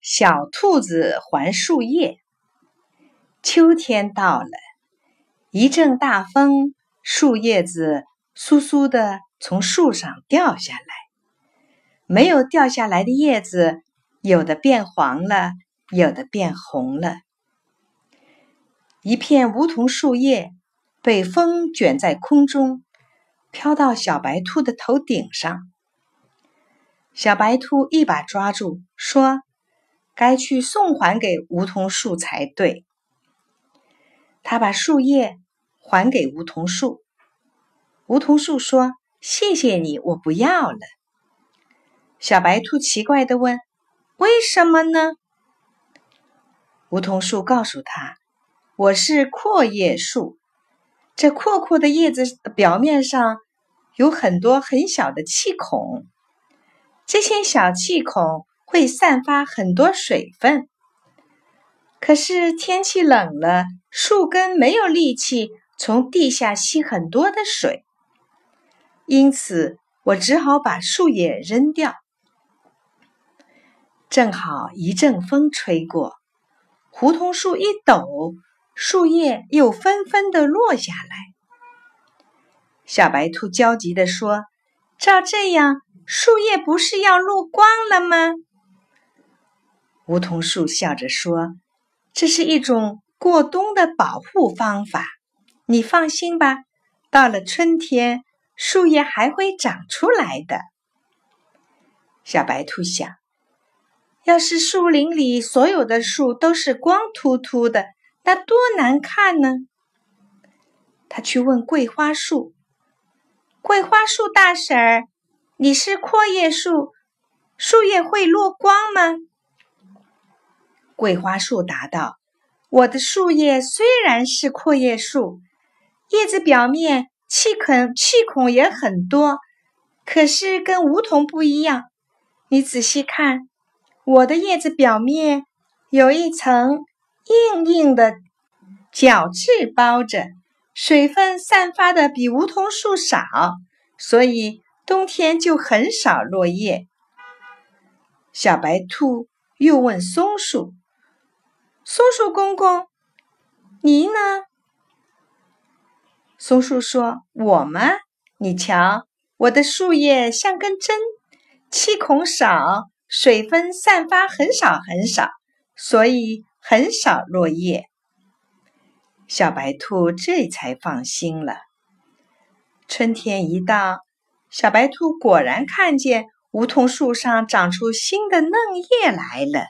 小兔子还树叶。秋天到了，一阵大风，树叶子簌簌的从树上掉下来。没有掉下来的叶子，有的变黄了，有的变红了。一片梧桐树叶被风卷在空中，飘到小白兔的头顶上。小白兔一把抓住，说：“该去送还给梧桐树才对。”他把树叶还给梧桐树。梧桐树说：“谢谢你，我不要了。”小白兔奇怪的问：“为什么呢？”梧桐树告诉他：“我是阔叶树，这阔阔的叶子表面上有很多很小的气孔。”这些小气孔会散发很多水分，可是天气冷了，树根没有力气从地下吸很多的水，因此我只好把树叶扔掉。正好一阵风吹过，梧桐树一抖，树叶又纷纷的落下来。小白兔焦急地说：“照这样。”树叶不是要落光了吗？梧桐树笑着说：“这是一种过冬的保护方法。你放心吧，到了春天，树叶还会长出来的。”小白兔想：“要是树林里所有的树都是光秃秃的，那多难看呢！”他去问桂花树：“桂花树大婶儿。”你是阔叶树，树叶会落光吗？桂花树答道：“我的树叶虽然是阔叶树，叶子表面气孔气孔也很多，可是跟梧桐不一样。你仔细看，我的叶子表面有一层硬硬的角质包着，水分散发的比梧桐树少，所以。”冬天就很少落叶。小白兔又问松树：“松树公公，你呢？”松树说：“我吗？你瞧，我的树叶像根针，气孔少，水分散发很少很少，所以很少落叶。”小白兔这才放心了。春天一到。小白兔果然看见梧桐树上长出新的嫩叶来了。